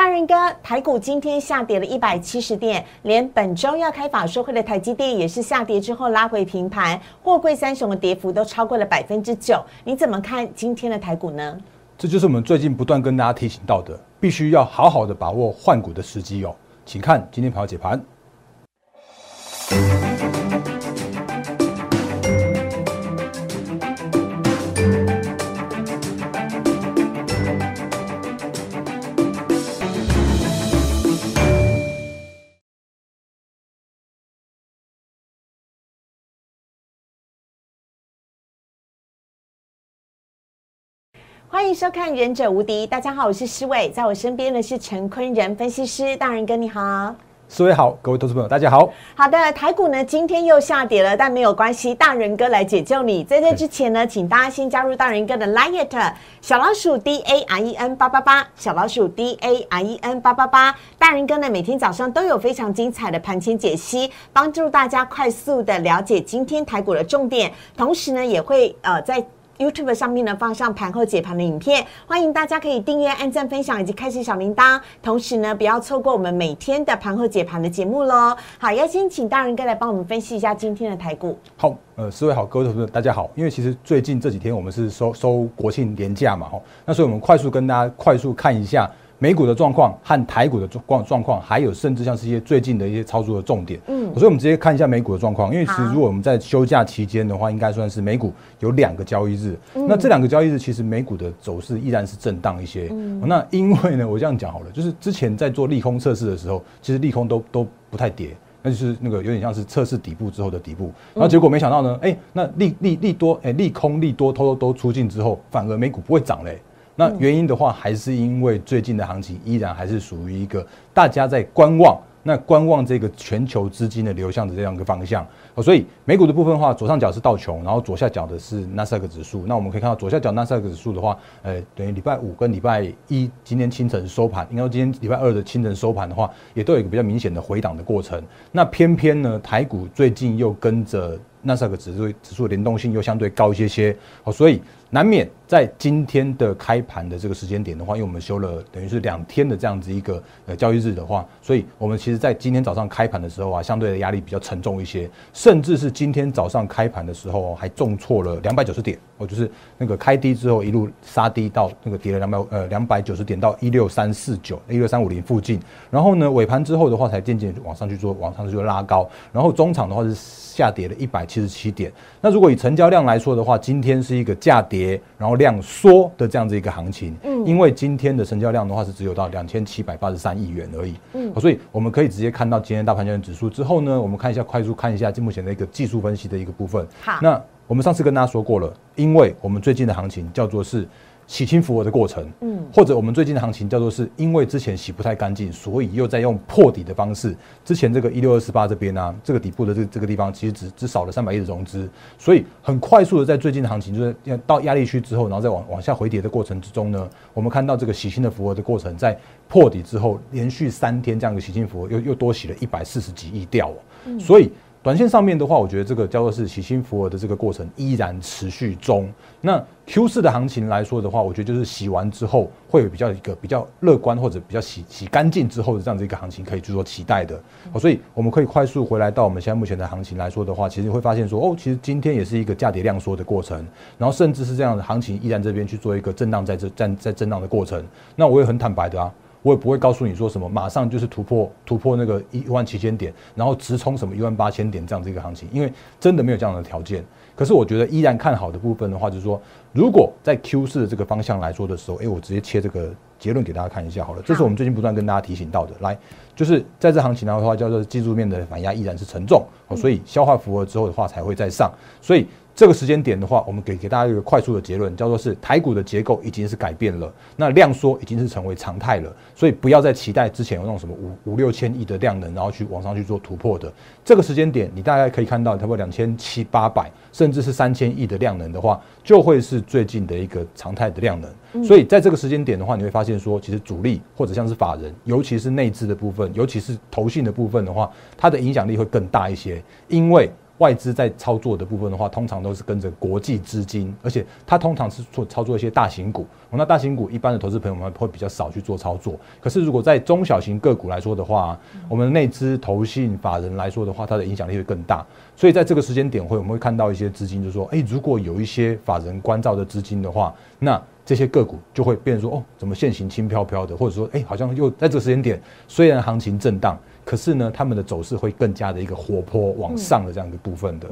大人哥，台股今天下跌了一百七十点，连本周要开法说会的台积电也是下跌之后拉回平盘，货柜三雄的跌幅都超过了百分之九。你怎么看今天的台股呢？这就是我们最近不断跟大家提醒到的，必须要好好的把握换股的时机哦。请看今天盘后解盘。欢迎收看《忍者无敌》，大家好，我是施伟，在我身边的是陈坤仁分析师，大人哥你好，施伟好，各位投资朋友大家好。好的，台股呢今天又下跌了，但没有关系，大人哥来解救你。在这之前呢，请大家先加入大人哥的 Line 小老鼠 D A R E N 八八八，小老鼠 D A R E N 八八八，大人哥呢每天早上都有非常精彩的盘前解析，帮助大家快速的了解今天台股的重点，同时呢也会呃在。YouTube 上面呢放上盘后解盘的影片，欢迎大家可以订阅、按赞、分享以及开启小铃铛，同时呢不要错过我们每天的盘后解盘的节目喽。好，要先请大人哥来帮我们分析一下今天的台股。好，呃，四位好，各位同事大家好。因为其实最近这几天我们是收收国庆年假嘛，吼，那所以我们快速跟大家快速看一下。美股的状况和台股的状状况，还有甚至像是一些最近的一些操作的重点，嗯，所以我们直接看一下美股的状况。因为其实如果我们在休假期间的话，应该算是美股有两个交易日，那这两个交易日其实美股的走势依然是震荡一些。那因为呢，我这样讲好了，就是之前在做利空测试的时候，其实利空都都不太跌，那就是那个有点像是测试底部之后的底部，然后结果没想到呢，哎，那利利利多，哎，利空利多偷偷都出尽之后，反而美股不会涨嘞。那原因的话，还是因为最近的行情依然还是属于一个大家在观望，那观望这个全球资金的流向的这样一个方向。所以美股的部分的话，左上角是道琼，然后左下角的是纳斯达克指数。那我们可以看到左下角纳斯达克指数的话，呃，等于礼拜五跟礼拜一今天清晨收盘，应该说今天礼拜二的清晨收盘的话，也都有一个比较明显的回档的过程。那偏偏呢，台股最近又跟着。纳斯达克指数指数的联动性又相对高一些些，好，所以难免在今天的开盘的这个时间点的话，因为我们休了等于是两天的这样子一个呃交易日的话，所以我们其实在今天早上开盘的时候啊，相对的压力比较沉重一些，甚至是今天早上开盘的时候还重挫了两百九十点，哦，就是那个开低之后一路杀低到那个跌了两百呃两百九十点到一六三四九一六三五零附近，然后呢尾盘之后的话才渐渐往上去做往上去拉高，然后中场的话是下跌了一百。七十七点。那如果以成交量来说的话，今天是一个价跌，然后量缩的这样子一个行情。嗯，因为今天的成交量的话是只有到两千七百八十三亿元而已。嗯，所以我们可以直接看到今天大盘交易指数之后呢，我们看一下快速看一下目前的一个技术分析的一个部分。好，那我们上次跟大家说过了，因为我们最近的行情叫做是。洗清浮额的过程，嗯，或者我们最近的行情叫做是因为之前洗不太干净，所以又在用破底的方式。之前这个一六二四八这边呢，这个底部的这这个地方其实只只少了三百亿的融资，所以很快速的在最近的行情，就是要到压力区之后，然后再往往下回跌的过程之中呢，我们看到这个洗清的浮额的过程，在破底之后，连续三天这样的洗清浮额又又多洗了一百四十几亿掉，所以。短线上面的话，我觉得这个叫做是洗新福尔的这个过程依然持续中。那 Q 四的行情来说的话，我觉得就是洗完之后会有比较一个比较乐观或者比较洗洗干净之后的这样子一个行情可以去做期待的。所以我们可以快速回来到我们现在目前的行情来说的话，其实会发现说哦，其实今天也是一个价跌量缩的过程，然后甚至是这样的行情依然这边去做一个震荡在这在在震荡的过程。那我也很坦白的啊。我也不会告诉你说什么，马上就是突破突破那个一万七千点，然后直冲什么一万八千点这样子一个行情，因为真的没有这样的条件。可是我觉得依然看好的部分的话，就是说，如果在 Q 四的这个方向来说的时候，哎，我直接切这个结论给大家看一下好了。这是我们最近不断跟大家提醒到的，来，就是在这行情的话，叫做技术面的反压依然是沉重，所以消化符合之后的话才会再上，所以。这个时间点的话，我们给给大家一个快速的结论，叫做是台股的结构已经是改变了，那量缩已经是成为常态了，所以不要再期待之前有那种什么五五六千亿的量能，然后去往上去做突破的。这个时间点，你大概可以看到，差不多两千七八百，甚至是三千亿的量能的话，就会是最近的一个常态的量能。所以在这个时间点的话，你会发现说，其实主力或者像是法人，尤其是内资的部分，尤其是投信的部分的话，它的影响力会更大一些，因为。外资在操作的部分的话，通常都是跟着国际资金，而且它通常是做操作一些大型股。那大型股一般的投资朋友们会比较少去做操作。可是如果在中小型个股来说的话，我们内资、投信、法人来说的话，它的影响力会更大。所以在这个时间点会，我们会看到一些资金就说，哎，如果有一些法人关照的资金的话，那这些个股就会变说，哦，怎么现行轻飘飘的，或者说，哎，好像又在这个时间点，虽然行情震荡。可是呢，他们的走势会更加的一个活泼往上的这样一个部分的。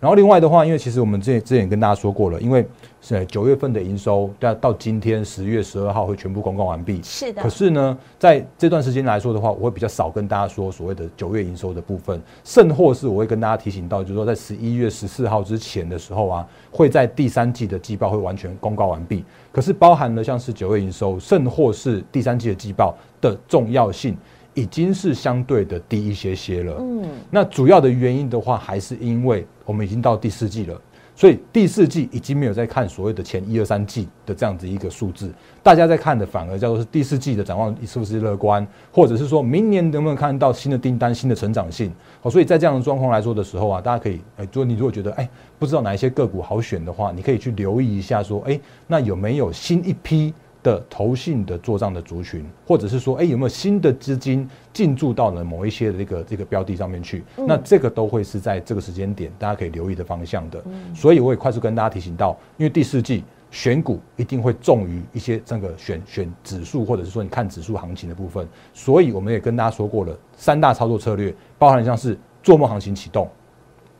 然后另外的话，因为其实我们之前之前跟大家说过了，因为是九月份的营收，到到今天十月十二号会全部公告完毕。是的。可是呢，在这段时间来说的话，我会比较少跟大家说所谓的九月营收的部分，甚或是我会跟大家提醒到，就是说在十一月十四号之前的时候啊，会在第三季的季报会完全公告完毕。可是包含了像是九月营收，甚或是第三季的季报的重要性。已经是相对的低一些些了。嗯，那主要的原因的话，还是因为我们已经到第四季了，所以第四季已经没有在看所谓的前一二三季的这样子一个数字，大家在看的反而叫做是第四季的展望是不是乐观，或者是说明年能不能看到新的订单、新的成长性。好，所以在这样的状况来说的时候啊，大家可以，哎，如果你如果觉得哎不知道哪一些个股好选的话，你可以去留意一下，说哎，那有没有新一批？的投信的做账的族群，或者是说，哎，有没有新的资金进驻到了某一些的这个这个标的上面去？那这个都会是在这个时间点大家可以留意的方向的。所以我也快速跟大家提醒到，因为第四季选股一定会重于一些这个选选指数，或者是说你看指数行情的部分。所以我们也跟大家说过了，三大操作策略包含像是做梦行情启动，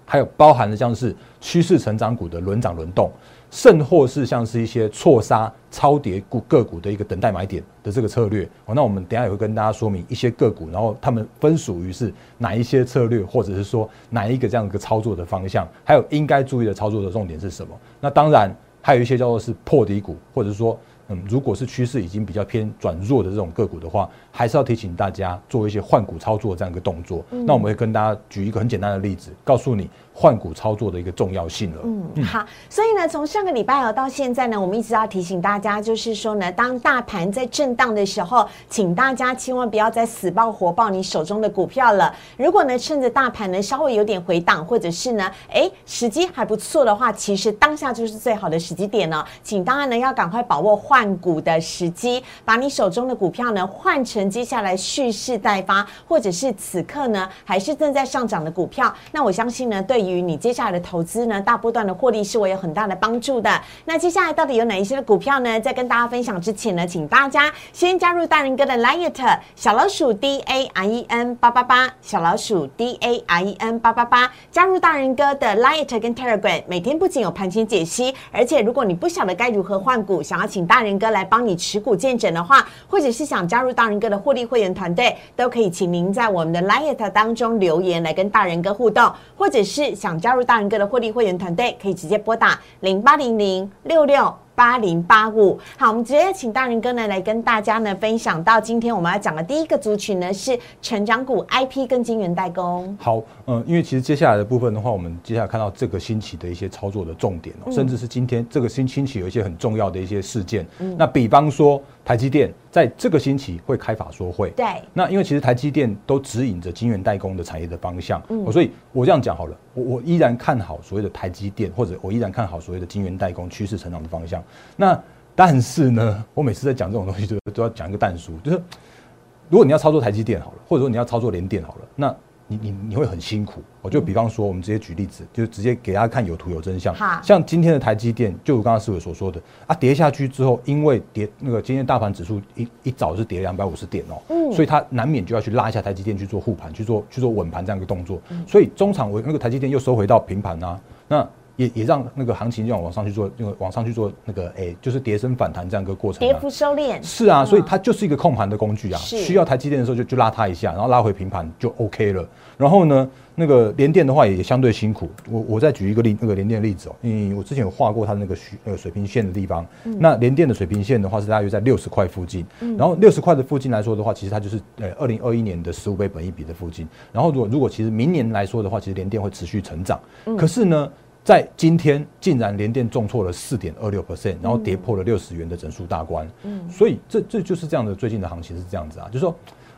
还有包含的像是趋势成长股的轮涨轮动。甚或是像是一些错杀超跌股个股的一个等待买点的这个策略哦，那我们等下也会跟大家说明一些个股，然后他们分属于是哪一些策略，或者是说哪一个这样一个操作的方向，还有应该注意的操作的重点是什么？那当然还有一些叫做是破底股，或者是说嗯，如果是趋势已经比较偏转弱的这种个股的话，还是要提醒大家做一些换股操作这样一个动作。那我们会跟大家举一个很简单的例子，告诉你。换股操作的一个重要性了。嗯，好，所以呢，从上个礼拜哦到现在呢，我们一直要提醒大家，就是说呢，当大盘在震荡的时候，请大家千万不要再死抱活抱你手中的股票了。如果呢，趁着大盘呢稍微有点回档，或者是呢，哎，时机还不错的话，其实当下就是最好的时机点了。请当然呢要赶快把握换股的时机，把你手中的股票呢换成接下来蓄势待发，或者是此刻呢还是正在上涨的股票。那我相信呢，对。于你接下来的投资呢，大波段的获利是我有很大的帮助的。那接下来到底有哪一些的股票呢？在跟大家分享之前呢，请大家先加入大人哥的 Liet 小老鼠 D A R E N 八八八小老鼠 D A R E N 八八八，加入大人哥的 Liet 跟 Telegram，每天不仅有盘前解析，而且如果你不晓得该如何换股，想要请大人哥来帮你持股见证的话，或者是想加入大人哥的获利会员团队，都可以请您在我们的 Liet 当中留言来跟大人哥互动，或者是。想加入大人哥的获利会员团队，可以直接拨打零八零零六六。八零八五，好，我们直接请大人哥呢来跟大家呢分享到今天我们要讲的第一个族群呢是成长股 IP 跟晶圆代工。好，嗯，因为其实接下来的部分的话，我们接下来看到这个星期的一些操作的重点哦，甚至是今天这个星星期有一些很重要的一些事件。嗯那比方说台积电在这个星期会开法说会，对。那因为其实台积电都指引着晶圆代工的产业的方向，嗯，所以我这样讲好了，我我依然看好所谓的台积电，或者我依然看好所谓的晶圆代工趋势成长的方向。那但是呢，我每次在讲这种东西，就都要讲一个淡书，就是如果你要操作台积电好了，或者说你要操作联电好了，那你你你会很辛苦。我就比方说，我们直接举例子，就直接给大家看有图有真相。像今天的台积电，就如刚刚思伟所说的啊，跌下去之后，因为跌那个今天大盘指数一一早是跌两百五十点哦，嗯，所以它难免就要去拉一下台积电去做护盘，去做去做稳盘这样一个动作。所以中场我那个台积电又收回到平盘啊，那。也也让那个行情这样往上去做，那个往上去做那个，哎，就是跌升反弹这样一个过程。跌幅收敛。是啊，所以它就是一个控盘的工具啊。需要台积电的时候就就拉它一下，然后拉回平盘就 OK 了。然后呢，那个连电的话也相对辛苦。我我再举一个例，那个连电的例子哦，嗯，我之前有画过它那个水那个水平线的地方。那连电的水平线的话是大约在六十块附近。然后六十块的附近来说的话，其实它就是呃二零二一年的十五倍本一比的附近。然后如果如果其实明年来说的话，其实连电会持续成长。可是呢？在今天竟然连电重挫了四点二六 percent，然后跌破了六十元的整数大关。嗯，所以这这就是这样的最近的行情是这样子啊，就是说，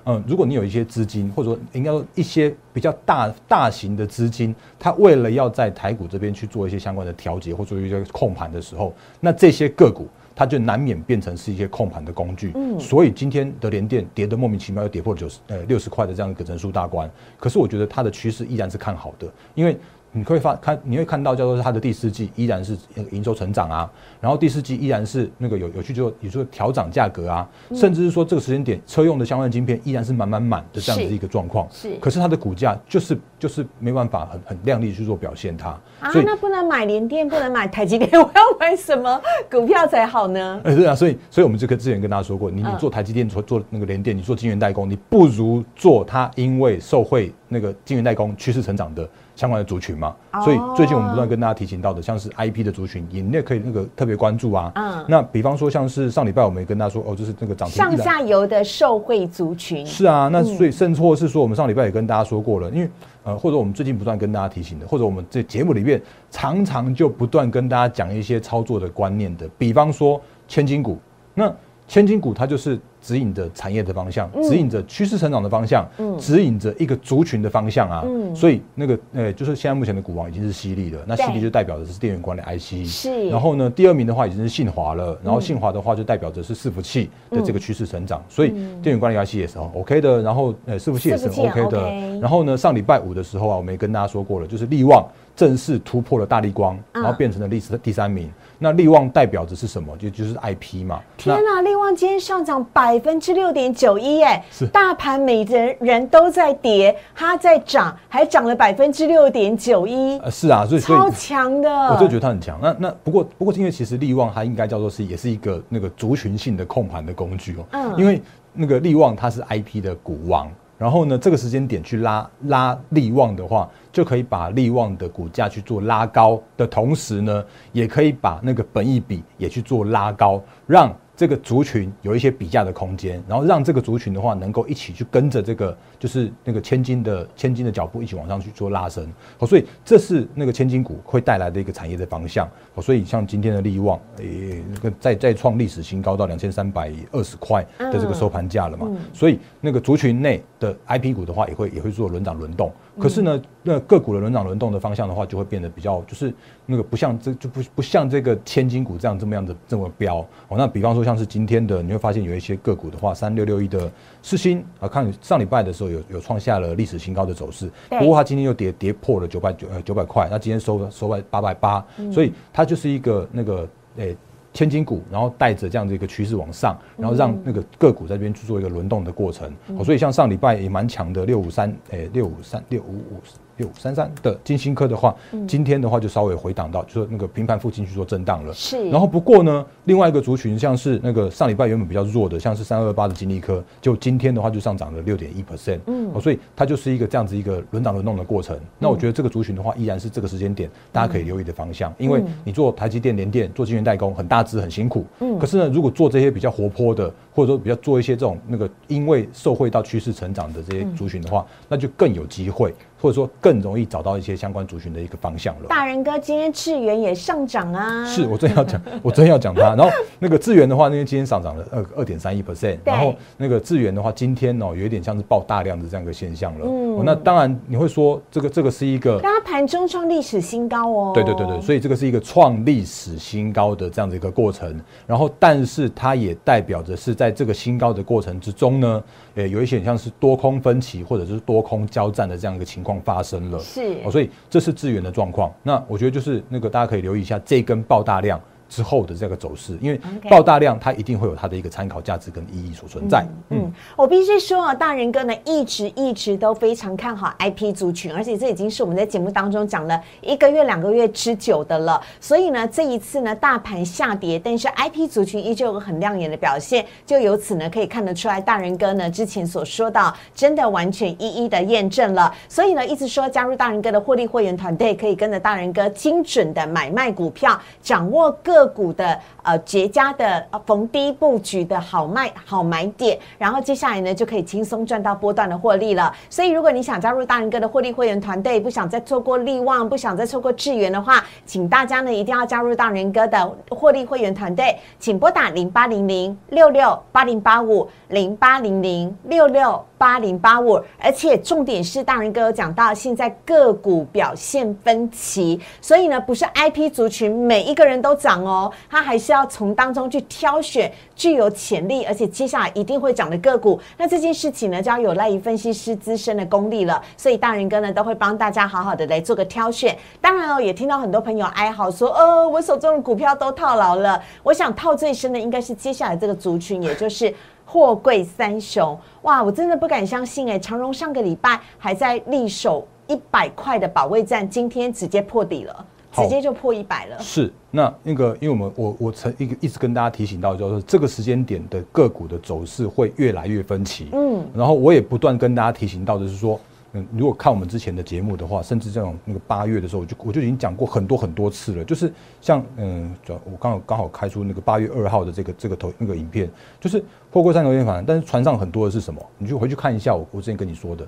嗯，如果你有一些资金，或者说应该说一些比较大大型的资金，它为了要在台股这边去做一些相关的调节或做一些控盘的时候，那这些个股。它就难免变成是一些控盘的工具，嗯，所以今天的联电跌得莫名其妙，又跌破九十呃六十块的这样一个整数大关。可是我觉得它的趋势依然是看好的，因为。你会发看，你会看到叫做它的第四季依然是营收成长啊，然后第四季依然是那个有有去做，你说调涨价格啊，甚至是说这个时间点车用的相关晶片依然是满满满的这样子一个状况。是，可是它的股价就是就是没办法很很亮丽去做表现它。啊，那不能买联电，不能买台积电，我要买什么股票才好呢？哎，对啊，所以所以我们这个之前跟大家说过，你你做台积电做做那个联电，你做晶圆代工，你不如做它，因为受惠那个晶圆代工趋势成长的。相关的族群嘛，所以最近我们不断跟大家提醒到的，像是 IP 的族群，你也可以那个特别关注啊。嗯，那比方说像是上礼拜我们也跟大家说，哦，就是那个涨停上下游的受惠族群。是啊，那所以甚或是说，我们上礼拜也跟大家说过了，因为呃，或者我们最近不断跟大家提醒的，或者我们这节目里面常常就不断跟大家讲一些操作的观念的，比方说千金股，那千金股它就是。指引着产业的方向，指引着趋势成长的方向，指引着一个族群的方向啊。所以那个呃，就是现在目前的股王已经是犀利了。那犀利就代表的是电源管理 IC。是。然后呢，第二名的话已经是信华了。然后信华的话就代表着是伺服器的这个趋势成长。所以电源管理 IC 也是 OK 的。然后呃，伺服器也是 OK 的。然后呢，上礼拜五的时候啊，我们也跟大家说过了，就是力旺正式突破了大力光，然后变成了历史的第三名。那力旺代表的是什么？就就是 IP 嘛。天哪，力旺今天上涨百分之六点九一，哎，是大盘每人人都在跌，它在涨，还涨了百分之六点九一。呃，是啊，所以超强的，我就觉得它很强。那那不过不过，因为其实力旺它应该叫做是也是一个那个族群性的控盘的工具哦。嗯，因为那个力旺它是 IP 的股王。然后呢，这个时间点去拉拉利旺的话，就可以把利旺的股价去做拉高的同时呢，也可以把那个本益比也去做拉高，让。这个族群有一些比价的空间，然后让这个族群的话能够一起去跟着这个就是那个千金的千金的脚步一起往上去做拉升，哦，所以这是那个千金股会带来的一个产业的方向，哦，所以像今天的利旺，诶，那个再再创历史新高到两千三百二十块的这个收盘价了嘛，所以那个族群内的 IP 股的话也会也会做轮涨轮动。可是呢，那个股的轮涨轮动的方向的话，就会变得比较，就是那个不像这就不不像这个千金股这样这么样的这么标哦。那比方说像是今天的，你会发现有一些个股的话，三六六一的世星啊，看上礼拜的时候有有创下了历史新高的走势，不过它今天又跌跌破了九百九呃九百块，那今天收收在八百八，所以它就是一个那个诶。千金股，然后带着这样的一个趋势往上，然后让那个个股在这边去做一个轮动的过程。所以像上礼拜也蛮强的六五三，诶六五三六五五。六三三的金星科的话，今天的话就稍微回档到，就是那个平盘附近去做震荡了。是。然后不过呢，另外一个族群像是那个上礼拜原本比较弱的，像是三二八的金利科，就今天的话就上涨了六点一 percent。嗯。哦，所以它就是一个这样子一个轮涨轮动的过程。那我觉得这个族群的话，依然是这个时间点大家可以留意的方向，因为你做台积电、联电、做晶圆代工，很大支很辛苦。嗯。可是呢，如果做这些比较活泼的，或者说比较做一些这种那个因为受惠到趋势成长的这些族群的话，那就更有机会。或者说更容易找到一些相关族群的一个方向了。大人哥，今天智源也上涨啊！是我真要讲，我真要讲它。然后那个智源的话，那天今天上涨了二二点三一 percent。然后那个智源的话，今天哦有一点像是爆大量的这样一个现象了。嗯。那当然你会说，这个这个是一个，它盘中创历史新高哦。对对对对，所以这个是一个创历史新高的这样的一个过程。然后，但是它也代表着是在这个新高的过程之中呢，呃，有一些像是多空分歧或者是多空交战的这样一个情况发生了。是哦，所以这是资源的状况。那我觉得就是那个大家可以留意一下这根爆大量。之后的这个走势，因为爆大量，它一定会有它的一个参考价值跟意义所存在。嗯，我必须说啊，大人哥呢一直一直都非常看好 IP 族群，而且这已经是我们在节目当中讲了一个月、两个月之久的了。所以呢，这一次呢大盘下跌，但是 IP 族群依旧有很亮眼的表现，就由此呢可以看得出来，大人哥呢之前所说到，真的完全一一的验证了。所以呢，一直说加入大人哥的获利会员团队，可以跟着大人哥精准的买卖股票，掌握各。个股的呃绝佳的呃逢低布局的好卖好买点，然后接下来呢就可以轻松赚到波段的获利了。所以如果你想加入大人哥的获利会员团队，不想再错过利旺，不想再错过智源的话，请大家呢一定要加入大人哥的获利会员团队，请拨打零八零零六六八零八五零八零零六六。八零八五，而且重点是大人哥有讲到，现在个股表现分歧，所以呢，不是 I P 族群每一个人都涨哦，他还是要从当中去挑选具有潜力，而且接下来一定会涨的个股。那这件事情呢，就要有赖于分析师资深的功力了。所以大人哥呢，都会帮大家好好的来做个挑选。当然哦，也听到很多朋友哀嚎说，呃，我手中的股票都套牢了。我想套最深的应该是接下来这个族群，也就是。货柜三雄，哇！我真的不敢相信哎，长荣上个礼拜还在力守一百块的保卫战，今天直接破底了，直接就破一百了。是，那那个，因为我们我我曾一个一直跟大家提醒到，就是这个时间点的个股的走势会越来越分歧。嗯，然后我也不断跟大家提醒到就是说。嗯，如果看我们之前的节目的话，甚至这种那个八月的时候，我就我就已经讲过很多很多次了。就是像嗯，我刚好刚好开出那个八月二号的这个这个头那个影片，就是破过三头线反但是船上很多的是什么？你就回去看一下我我之前跟你说的，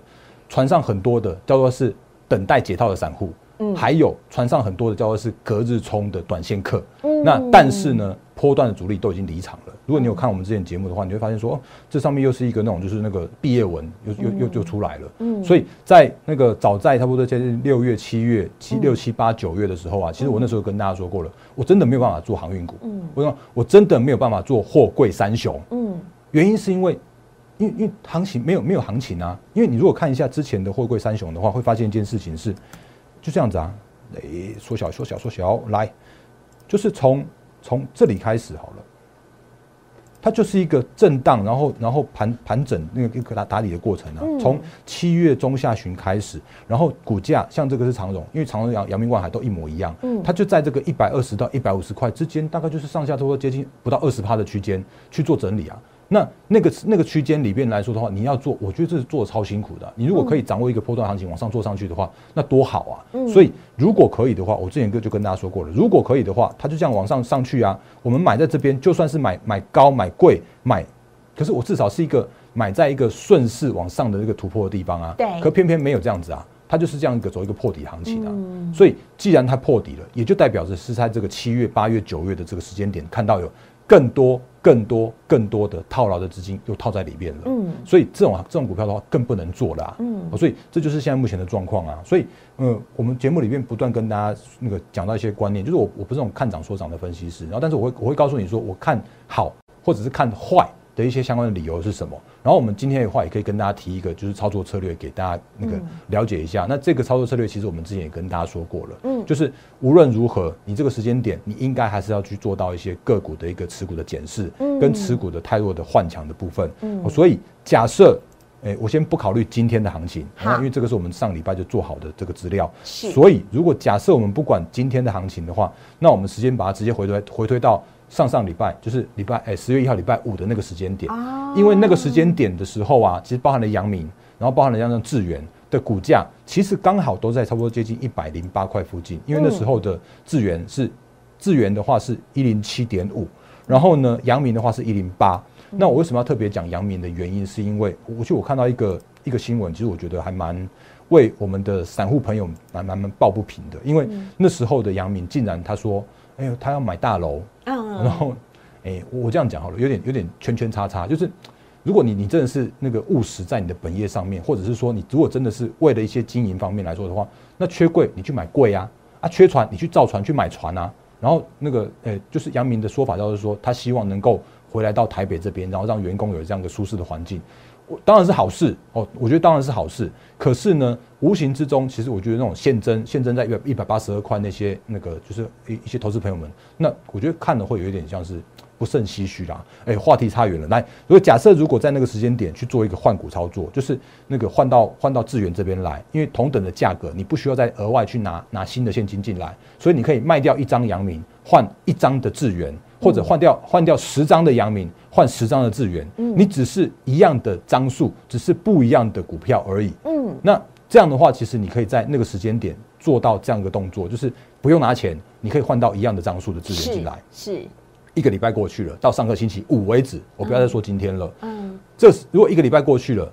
船上很多的叫做是等待解套的散户。还有船上很多的叫做是隔日冲的短线客，那但是呢，波段的主力都已经离场了。如果你有看我们之前节目的话，你会发现说，这上面又是一个那种就是那个毕业文，又又又就出来了。嗯，所以在那个早在差不多接近六月、七月、七六七八九月的时候啊，其实我那时候跟大家说过了，我真的没有办法做航运股。嗯，我说我真的没有办法做货柜三雄。嗯，原因是因为，因为因为行情没有没有行情啊。因为你如果看一下之前的货柜三雄的话，会发现一件事情是。就这样子啊，诶，缩小缩小缩小，来，就是从从这里开始好了，它就是一个震荡，然后然后盘盘整那个一个打打理的过程啊。从七月中下旬开始，然后股价像这个是长荣，因为长荣、阳阳明、万海都一模一样，嗯，它就在这个一百二十到一百五十块之间，大概就是上下差不多接近不到二十趴的区间去做整理啊。那那个那个区间里边来说的话，你要做，我觉得这是做的超辛苦的。你如果可以掌握一个波段行情往上做上去的话，那多好啊！所以如果可以的话，我之前哥就跟大家说过了，如果可以的话，它就这样往上上去啊。我们买在这边，就算是买买高买贵买，可是我至少是一个买在一个顺势往上的那个突破的地方啊。对。可偏偏没有这样子啊，它就是这样一个走一个破底行情啊。所以既然它破底了，也就代表着是在这个七月、八月、九月的这个时间点看到有。更多、更多、更多的套牢的资金又套在里面了，嗯，所以这种这种股票的话更不能做了，嗯，所以这就是现在目前的状况啊。所以，嗯，我们节目里面不断跟大家那个讲到一些观念，就是我我不是那种看涨说涨的分析师，然后但是我会我会告诉你说，我看好或者是看坏。的一些相关的理由是什么？然后我们今天的话也可以跟大家提一个，就是操作策略给大家那个了解一下。那这个操作策略其实我们之前也跟大家说过了，嗯，就是无论如何，你这个时间点，你应该还是要去做到一些个股的一个持股的检视，嗯，跟持股的太弱的换强的部分，嗯，所以假设，哎，我先不考虑今天的行情，因为这个是我们上礼拜就做好的这个资料，所以如果假设我们不管今天的行情的话，那我们时间把它直接回推回推到。上上礼拜就是礼拜哎十月一号礼拜五的那个时间点，因为那个时间点的时候啊，其实包含了阳明，然后包含了像像智源的股价，其实刚好都在差不多接近一百零八块附近。因为那时候的智源是智源的话是一零七点五，然后呢阳明的话是一零八。那我为什么要特别讲阳明的原因，是因为我去我看到一个一个新闻，其实我觉得还蛮为我们的散户朋友蛮蛮蛮抱不平的，因为那时候的阳明竟然他说。哎呦，他要买大楼，然后，哎，我这样讲好了，有点有点圈圈叉叉，就是如果你你真的是那个务实在你的本业上面，或者是说你如果真的是为了一些经营方面来说的话，那缺柜你去买柜啊，啊缺船你去造船去买船啊，然后那个呃就是杨明的说法，就是说他希望能够回来到台北这边，然后让员工有这样一个舒适的环境。我当然是好事哦，我觉得当然是好事。可是呢，无形之中，其实我觉得那种现增现增在一百一百八十二块那些那个，就是一一些投资朋友们，那我觉得看的会有一点像是不甚唏嘘啦。哎，话题差远了。来，如果假设如果在那个时间点去做一个换股操作，就是那个换到换到智源这边来，因为同等的价格，你不需要再额外去拿拿新的现金进来，所以你可以卖掉一张阳明，换一张的智源。或者换掉换掉十张的阳明，换十张的智源，你只是一样的张数，只是不一样的股票而已。嗯，那这样的话，其实你可以在那个时间点做到这样一个动作，就是不用拿钱，你可以换到一样的张数的智源进来。是，一个礼拜过去了，到上个星期五为止，我不要再说今天了。嗯，这如果一个礼拜过去了，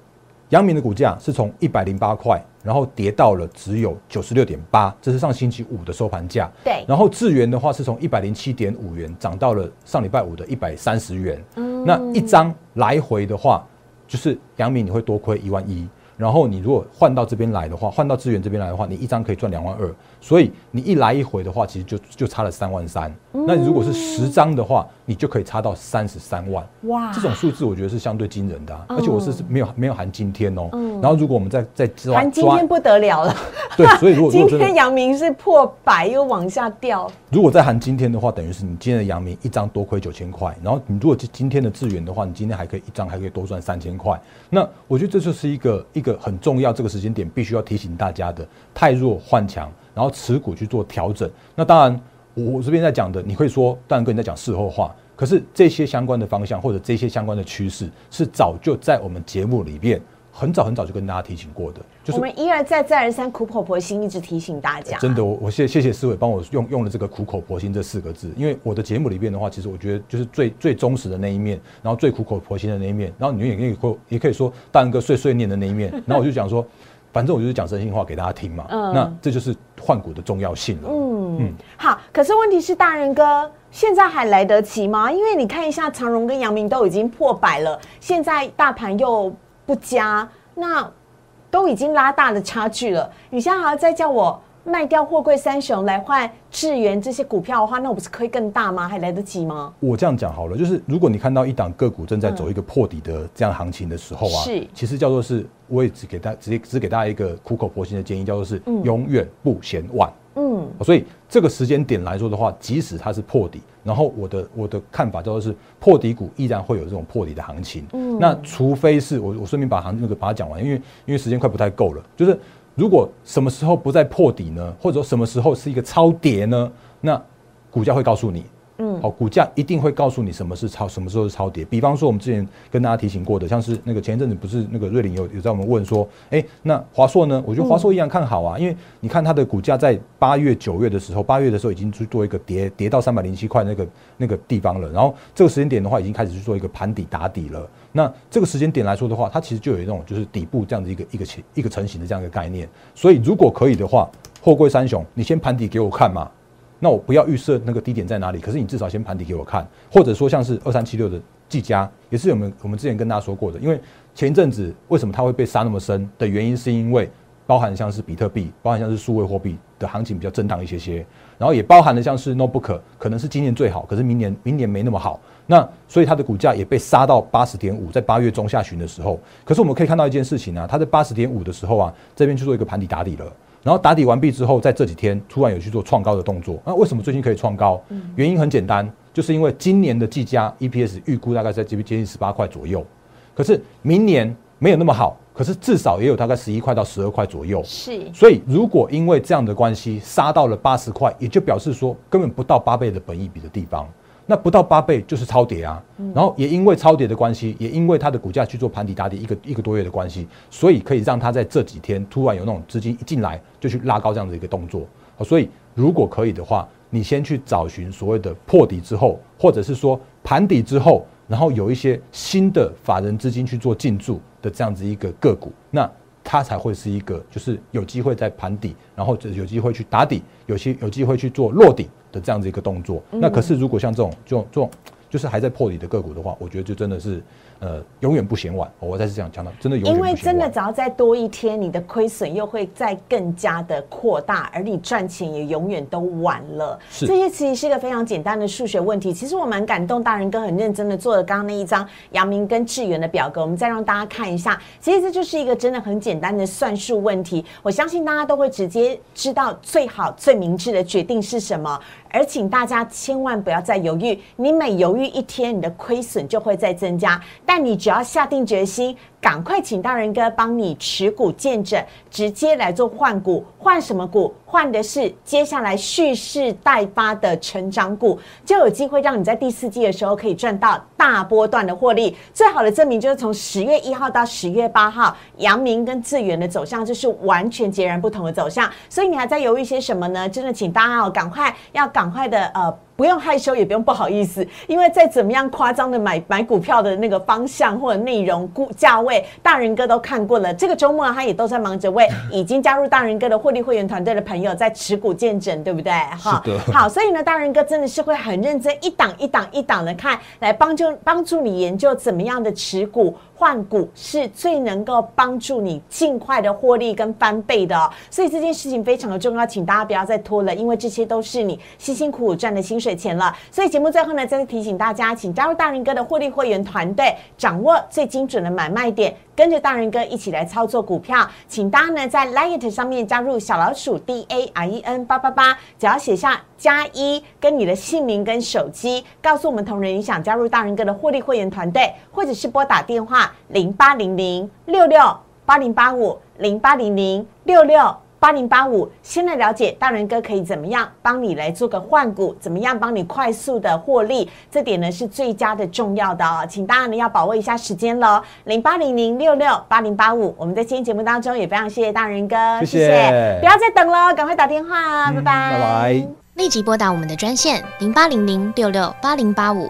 阳明的股价是从一百零八块，然后跌到了只有九十六点八，这是上星期五的收盘价。对，然后智源的话是从一百零七点五元涨到了上礼拜五的一百三十元。嗯，那一张来回的话，就是阳明你会多亏一万一。然后你如果换到这边来的话，换到智源这边来的话，你一张可以赚两万二，所以你一来一回的话，其实就就差了三万三。那你如果是十张的话，你就可以差到三十三万。哇，这种数字我觉得是相对惊人的，而且我是没有没有含今天哦。然后如果我们再再抓，含今天不得了了。对，所以如果 今天阳明是破百又往下掉，如果再含今天的话，等于是你今天的阳明一张多亏九千块。然后你如果今天的智源的话，你今天还可以一张还可以多赚三千块。那我觉得这就是一个一个很重要这个时间点必须要提醒大家的，太弱换强，然后持股去做调整。那当然，我这边在讲的，你会说，当然跟你在讲事后话。可是这些相关的方向或者这些相关的趋势，是早就在我们节目里面很早很早就跟大家提醒过的。就是我们一而再再而三苦口婆心一直提醒大家。真的，我我谢谢谢思伟帮我用用了这个苦口婆心这四个字，因为我的节目里面的话，其实我觉得就是最最忠实的那一面，然后最苦口婆心的那一面，然后你也可以说也可以说大人哥碎碎念的那一面，然后我就讲说。反正我就是讲真心话给大家听嘛，那这就是换股的重要性了。嗯嗯，好，可是问题是大人哥现在还来得及吗？因为你看一下长荣跟阳明都已经破百了，现在大盘又不佳，那都已经拉大的差距了，你现在还要再叫我？卖掉货柜三雄来换智源这些股票的话，那我不是亏更大吗？还来得及吗？我这样讲好了，就是如果你看到一档个股正在走一个破底的这样行情的时候啊，是，其实叫做是，我也只给大直接只给大家一个苦口婆心的建议，叫做是永远不嫌晚。嗯，所以这个时间点来说的话，即使它是破底，然后我的我的看法叫做是破底股依然会有这种破底的行情。嗯，那除非是我我顺便把行那个把它讲完，因为因为时间快不太够了，就是。如果什么时候不再破底呢？或者说什么时候是一个超跌呢？那股价会告诉你。嗯，好，股价一定会告诉你什么是超，什么时候是超跌。比方说，我们之前跟大家提醒过的，像是那个前一阵子不是那个瑞林有有在我们问说，哎，那华硕呢？我觉得华硕一样看好啊，因为你看它的股价在八月、九月的时候，八月的时候已经去做一个跌，跌到三百零七块那个那个地方了。然后这个时间点的话，已经开始去做一个盘底打底了。那这个时间点来说的话，它其实就有一种就是底部这样的一个一个成一个成型的这样一个概念。所以如果可以的话，货柜三雄，你先盘底给我看嘛。那我不要预设那个低点在哪里，可是你至少先盘底给我看，或者说像是二三七六的技嘉，也是我们我们之前跟大家说过的，因为前一阵子为什么它会被杀那么深的原因，是因为包含像是比特币，包含像是数位货币的行情比较震荡一些些，然后也包含了像是 notebook，可能是今年最好，可是明年明年没那么好，那所以它的股价也被杀到八十点五，在八月中下旬的时候，可是我们可以看到一件事情啊，它在八十点五的时候啊，这边去做一个盘底打底了。然后打底完毕之后，在这几天突然有去做创高的动作。那为什么最近可以创高？原因很简单，就是因为今年的技嘉 EPS 预估大概在接接近十八块左右，可是明年没有那么好，可是至少也有大概十一块到十二块左右。是，所以如果因为这样的关系杀到了八十块，也就表示说根本不到八倍的本益比的地方。那不到八倍就是超跌啊，然后也因为超跌的关系，也因为它的股价去做盘底打底一个一个多月的关系，所以可以让它在这几天突然有那种资金一进来就去拉高这样的一个动作。所以如果可以的话，你先去找寻所谓的破底之后，或者是说盘底之后，然后有一些新的法人资金去做进驻的这样子一个个股，那它才会是一个就是有机会在盘底，然后有机会去打底，有些有机会去做落底。的这样子一个动作，那可是如果像这种这种这种，就是还在破底的个股的话，我觉得就真的是。呃，永远不嫌晚。我再次这样讲到，真的永远因为真的只要再多一天，你的亏损又会再更加的扩大，而你赚钱也永远都晚了。是这些其实是一个非常简单的数学问题。其实我蛮感动，大人哥很认真的做了刚刚那一张阳明跟智源的表格，我们再让大家看一下。其实这就是一个真的很简单的算术问题。我相信大家都会直接知道最好最明智的决定是什么。而请大家千万不要再犹豫，你每犹豫一天，你的亏损就会再增加。但但你只要下定决心。赶快请大人哥帮你持股见证，直接来做换股，换什么股？换的是接下来蓄势待发的成长股，就有机会让你在第四季的时候可以赚到大波段的获利。最好的证明就是从十月一号到十月八号，阳明跟智源的走向就是完全截然不同的走向。所以你还在犹豫些什么呢？真的，请大家要赶快，要赶快的呃。不用害羞，也不用不好意思，因为再怎么样夸张的买买股票的那个方向或者内容、估价位，大人哥都看过了。这个周末他也都在忙着为已经加入大人哥的获利会员团队的朋友在持股见证，对不对？哈，好，所以呢，大人哥真的是会很认真，一档一档一档的看，来帮助帮助你研究怎么样的持股。换股是最能够帮助你尽快的获利跟翻倍的，所以这件事情非常的重要，请大家不要再拖了，因为这些都是你辛辛苦苦赚的薪水钱了。所以节目最后呢，再次提醒大家，请加入大人哥的获利会员团队，掌握最精准的买卖点。跟着大人哥一起来操作股票，请大家呢在 Lite 上面加入小老鼠 D A R E N 八八八，只要写下加一跟你的姓名跟手机，告诉我们同仁你想加入大人哥的获利会员团队，或者是拨打电话零八零零六六八零八五零八零零六六。八零八五，先来了解大人哥可以怎么样帮你来做个换股，怎么样帮你快速的获利，这点呢是最佳的重要的哦，请大家呢要把握一下时间喽，零八零零六六八零八五，我们在今天节目当中也非常谢谢大人哥，谢谢，不要再等了，赶快打电话，拜拜，拜拜，立即拨打我们的专线零八零零六六八零八五。